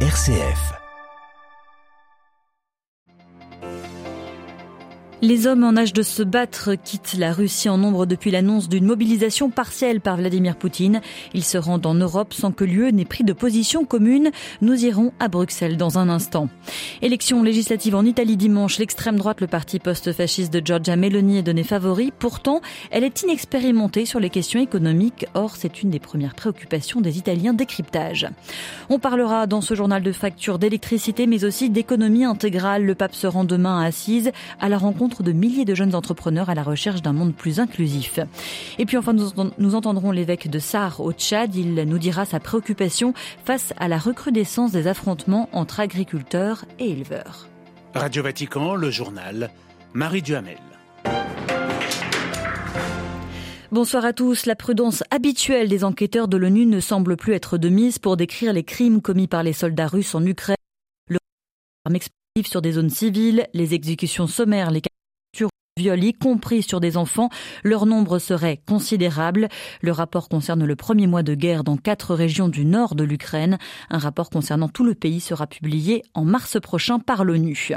RCF. Les hommes en âge de se battre quittent la Russie en nombre depuis l'annonce d'une mobilisation partielle par Vladimir Poutine. Ils se rendent en Europe sans que l'UE n'ait pris de position commune. Nous irons à Bruxelles dans un instant. Élection législative en Italie dimanche. L'extrême droite, le parti post-fasciste de Giorgia Meloni est donné favori. Pourtant, elle est inexpérimentée sur les questions économiques. Or, c'est une des premières préoccupations des Italiens décryptage. On parlera dans ce journal de factures d'électricité, mais aussi d'économie intégrale. Le pape se rend demain à Assise à la rencontre de milliers de jeunes entrepreneurs à la recherche d'un monde plus inclusif. Et puis enfin, nous entendrons l'évêque de Sar au Tchad. Il nous dira sa préoccupation face à la recrudescence des affrontements entre agriculteurs et éleveurs. Radio Vatican, le journal, Marie Duhamel. Bonsoir à tous. La prudence habituelle des enquêteurs de l'ONU ne semble plus être de mise pour décrire les crimes commis par les soldats russes en Ukraine. Le sur des zones civiles, les exécutions sommaires, les viols, compris sur des enfants. Leur nombre serait considérable. Le rapport concerne le premier mois de guerre dans quatre régions du nord de l'Ukraine. Un rapport concernant tout le pays sera publié en mars prochain par l'ONU.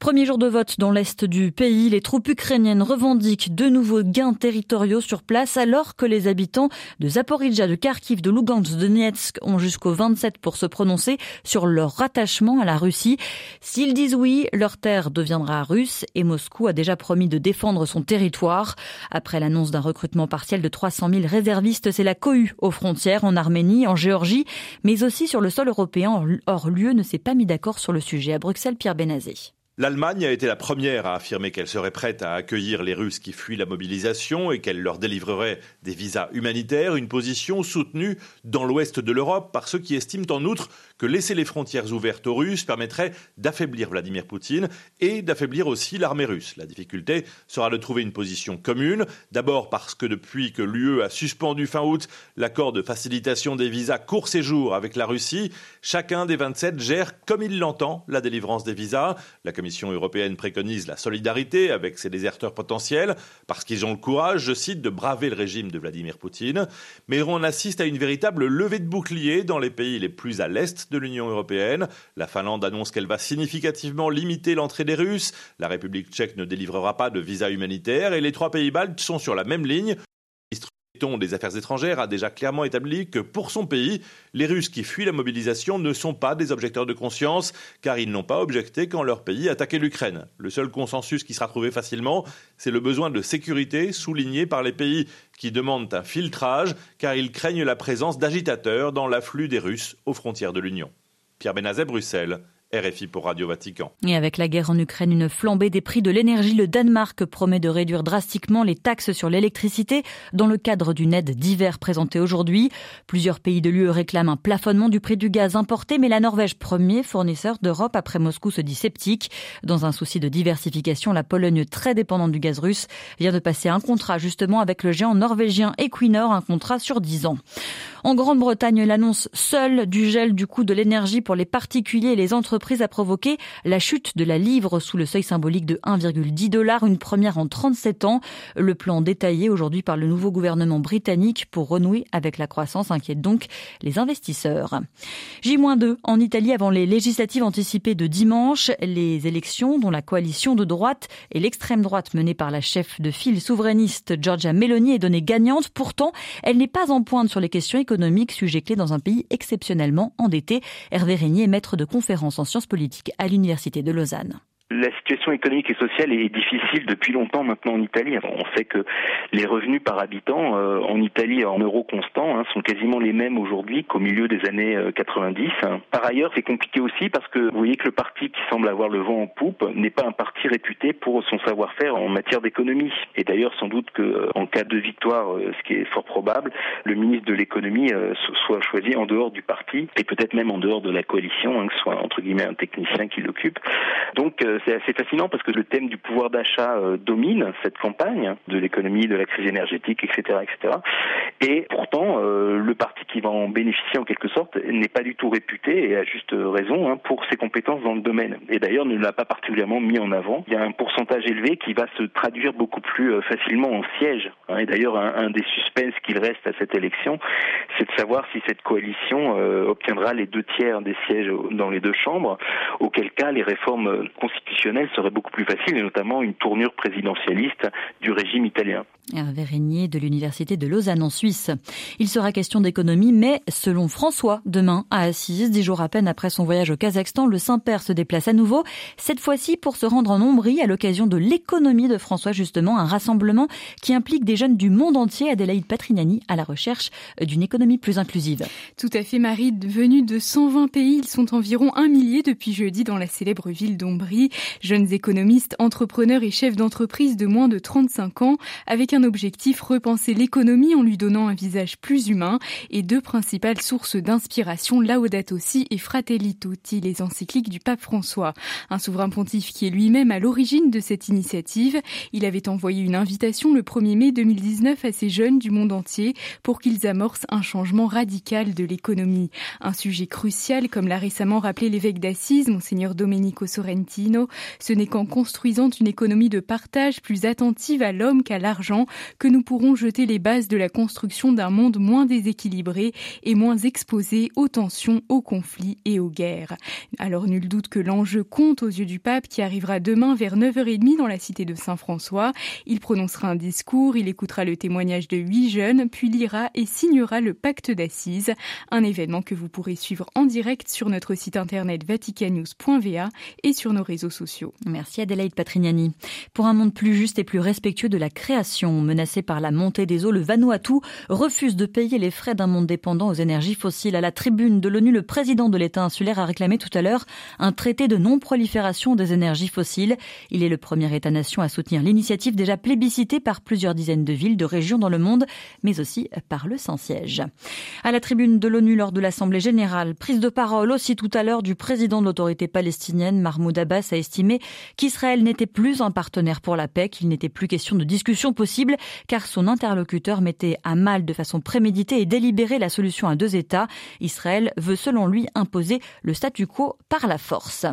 Premier jour de vote dans l'est du pays, les troupes ukrainiennes revendiquent de nouveaux gains territoriaux sur place alors que les habitants de Zaporizhia, de Kharkiv, de Lugansk, de Donetsk ont jusqu'au 27 pour se prononcer sur leur rattachement à la Russie. S'ils disent oui, leur terre deviendra russe et Moscou a déjà promis de de défendre son territoire. Après l'annonce d'un recrutement partiel de 300 000 réservistes, c'est la cohue aux frontières en Arménie, en Géorgie, mais aussi sur le sol européen. Or, l'UE ne s'est pas mis d'accord sur le sujet. À Bruxelles, Pierre Benazé. L'Allemagne a été la première à affirmer qu'elle serait prête à accueillir les Russes qui fuient la mobilisation et qu'elle leur délivrerait des visas humanitaires, une position soutenue dans l'ouest de l'Europe par ceux qui estiment en outre que laisser les frontières ouvertes aux Russes permettrait d'affaiblir Vladimir Poutine et d'affaiblir aussi l'armée russe. La difficulté sera de trouver une position commune, d'abord parce que depuis que l'UE a suspendu fin août l'accord de facilitation des visas court séjour avec la Russie, chacun des 27 gère comme il l'entend la délivrance des visas. La Commission européenne préconise la solidarité avec ses déserteurs potentiels parce qu'ils ont le courage, je cite, de braver le régime de Vladimir Poutine. Mais on assiste à une véritable levée de boucliers dans les pays les plus à l'est de l'Union européenne. La Finlande annonce qu'elle va significativement limiter l'entrée des Russes. La République tchèque ne délivrera pas de visa humanitaire et les trois pays baltes sont sur la même ligne des Affaires étrangères a déjà clairement établi que pour son pays, les Russes qui fuient la mobilisation ne sont pas des objecteurs de conscience, car ils n'ont pas objecté quand leur pays attaquait l'Ukraine. Le seul consensus qui sera trouvé facilement, c'est le besoin de sécurité souligné par les pays qui demandent un filtrage, car ils craignent la présence d'agitateurs dans l'afflux des Russes aux frontières de l'Union. Pierre Benazet, Bruxelles. RFI pour Radio Vatican. Et avec la guerre en Ukraine, une flambée des prix de l'énergie, le Danemark promet de réduire drastiquement les taxes sur l'électricité dans le cadre d'une aide d'hiver présentée aujourd'hui. Plusieurs pays de l'UE réclament un plafonnement du prix du gaz importé, mais la Norvège, premier fournisseur d'Europe après Moscou, se dit sceptique. Dans un souci de diversification, la Pologne, très dépendante du gaz russe, vient de passer un contrat justement avec le géant norvégien Equinor, un contrat sur 10 ans. En Grande-Bretagne, l'annonce seule du gel du coût de l'énergie pour les particuliers et les entreprises a provoqué la chute de la livre sous le seuil symbolique de 1,10 dollars, une première en 37 ans. Le plan détaillé aujourd'hui par le nouveau gouvernement britannique pour renouer avec la croissance inquiète donc les investisseurs. J-2 en Italie avant les législatives anticipées de dimanche, les élections dont la coalition de droite et l'extrême droite menée par la chef de file souverainiste Giorgia Meloni est donnée gagnante. Pourtant, elle n'est pas en pointe sur les questions économiques, sujet clé dans un pays exceptionnellement endetté. Hervé Régnier est maître de conférences en sciences politiques à l'Université de Lausanne. La situation économique et sociale est difficile depuis longtemps maintenant en Italie. On sait que les revenus par habitant euh, en Italie en euros constants hein, sont quasiment les mêmes aujourd'hui qu'au milieu des années 90. Euh, par ailleurs, c'est compliqué aussi parce que vous voyez que le parti qui semble avoir le vent en poupe n'est pas un parti réputé pour son savoir-faire en matière d'économie. Et d'ailleurs, sans doute que euh, en cas de victoire, ce qui est fort probable, le ministre de l'économie soit choisi en dehors du parti et peut-être même en dehors de la coalition, hein, que ce soit entre guillemets un technicien qui l'occupe. Donc c'est assez fascinant parce que le thème du pouvoir d'achat domine cette campagne de l'économie, de la crise énergétique, etc., etc. Et pourtant, le parti qui va en bénéficier en quelque sorte n'est pas du tout réputé et à juste raison hein, pour ses compétences dans le domaine. Et d'ailleurs, ne l'a pas particulièrement mis en avant. Il y a un pourcentage élevé qui va se traduire beaucoup plus facilement en siège. Hein. Et d'ailleurs, un, des suspens qu'il reste à cette élection, c'est de savoir si cette coalition obtiendra les deux tiers des sièges dans les deux chambres, auquel cas les réformes constitutionnelles seraient beaucoup plus faciles, et notamment une tournure présidentialiste du régime italien. Hervé Régnier de l'Université de Lausanne en Suisse. Il sera question d'économie, mais selon François, demain à Assise, dix jours à peine après son voyage au Kazakhstan, le Saint-Père se déplace à nouveau, cette fois-ci pour se rendre en Ombrie à l'occasion de l'économie de François, justement, un rassemblement qui implique des jeunes du monde entier, Adélaïde Patrignani, à la recherche d'une économie plus inclusive. Tout à fait, Marie. Venus de 120 pays, ils sont environ un millier depuis jeudi dans la célèbre ville d'Ombrie. Jeunes économistes, entrepreneurs et chefs d'entreprise de moins de 35 ans, avec un objectif, repenser l'économie en lui donnant un visage plus humain et deux principales sources d'inspiration, Laudato Si et Fratelli Tutti, les encycliques du pape François. Un souverain pontife qui est lui-même à l'origine de cette initiative. Il avait envoyé une invitation le 1er mai 2019 à ces jeunes du monde entier pour qu'ils amorcent un changement radical de l'économie. Un sujet crucial, comme l'a récemment rappelé l'évêque d'Assise, monseigneur Domenico Sorrentino. Ce n'est qu'en construisant une économie de partage plus attentive à l'homme qu'à l'argent que nous pourrons jeter les bases de la construction d'un monde moins déséquilibré et moins exposé aux tensions, aux conflits et aux guerres. Alors nul doute que l'enjeu compte aux yeux du pape qui arrivera demain vers 9h30 dans la cité de Saint-François. Il prononcera un discours, il écoutera le témoignage de huit jeunes, puis lira et signera le pacte d'assises, un événement que vous pourrez suivre en direct sur notre site internet vaticannews.va et sur nos réseaux sociaux. Merci Adélaïde Patrignani. Pour un monde plus juste et plus respectueux de la création, menacé par la montée des eaux, le Vanuatu refuse de payer les frais d'un monde dépendant aux énergies fossiles. À la tribune de l'ONU, le président de l'État insulaire a réclamé tout à l'heure un traité de non-prolifération des énergies fossiles. Il est le premier État-nation à soutenir l'initiative déjà plébiscitée par plusieurs dizaines de villes, de régions dans le monde, mais aussi par le Saint-Siège. À la tribune de l'ONU lors de l'Assemblée générale, prise de parole aussi tout à l'heure du président de l'autorité palestinienne, Mahmoud Abbas, a estimé qu'Israël n'était plus un partenaire pour la paix, qu'il n'était plus question de discussion possible, car son interlocuteur mettait à mal de façon préméditée et délibérée la solution à deux États. Israël veut selon lui imposer le statu quo par la force.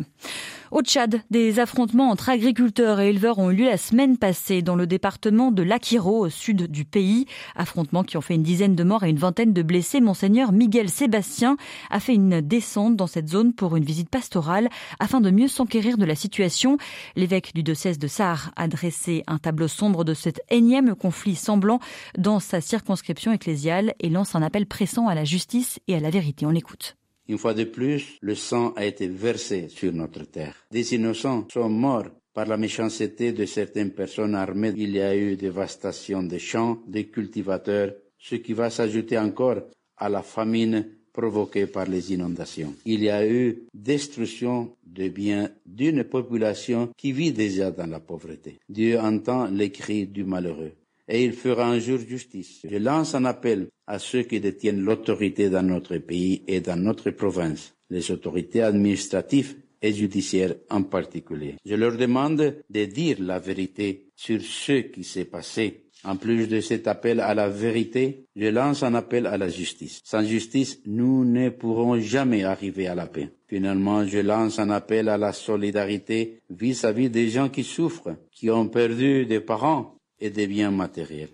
Au Tchad, des affrontements entre agriculteurs et éleveurs ont eu lieu la semaine passée dans le département de l'Akiro, au sud du pays. Affrontements qui ont fait une dizaine de morts et une vingtaine de blessés. Monseigneur Miguel Sébastien a fait une descente dans cette zone pour une visite pastorale afin de mieux s'enquérir de la situation. L'évêque du diocèse de Sahar a dressé un tableau sombre de cet énième conflit semblant dans sa circonscription ecclésiale et lance un appel pressant à la justice et à la vérité. On l'écoute. Une fois de plus, le sang a été versé sur notre terre. Des innocents sont morts par la méchanceté de certaines personnes armées. Il y a eu dévastation des champs, des cultivateurs, ce qui va s'ajouter encore à la famine provoquée par les inondations. Il y a eu destruction de biens d'une population qui vit déjà dans la pauvreté. Dieu entend les cris du malheureux et il fera un jour justice. Je lance un appel à ceux qui détiennent l'autorité dans notre pays et dans notre province, les autorités administratives et judiciaires en particulier. Je leur demande de dire la vérité sur ce qui s'est passé. En plus de cet appel à la vérité, je lance un appel à la justice. Sans justice, nous ne pourrons jamais arriver à la paix. Finalement, je lance un appel à la solidarité vis-à-vis -vis des gens qui souffrent, qui ont perdu des parents, et des biens matériels.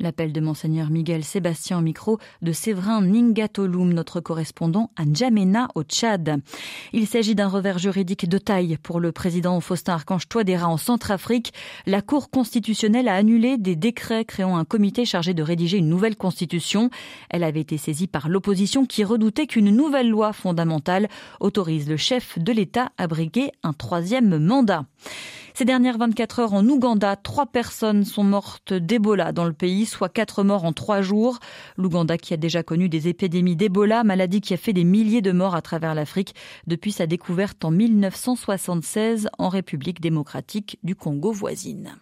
L'appel de Monseigneur Miguel Sébastien au micro de Séverin Ningatolum, notre correspondant à N'Djamena au Tchad. Il s'agit d'un revers juridique de taille pour le président Faustin Archange Touadéra en Centrafrique. La Cour constitutionnelle a annulé des décrets créant un comité chargé de rédiger une nouvelle constitution. Elle avait été saisie par l'opposition qui redoutait qu'une nouvelle loi fondamentale autorise le chef de l'État à briguer un troisième mandat. Ces dernières 24 heures en Ouganda, trois personnes sont mortes d'Ebola dans le pays, soit quatre morts en trois jours. L'Ouganda qui a déjà connu des épidémies d'Ebola, maladie qui a fait des milliers de morts à travers l'Afrique depuis sa découverte en 1976 en République démocratique du Congo voisine.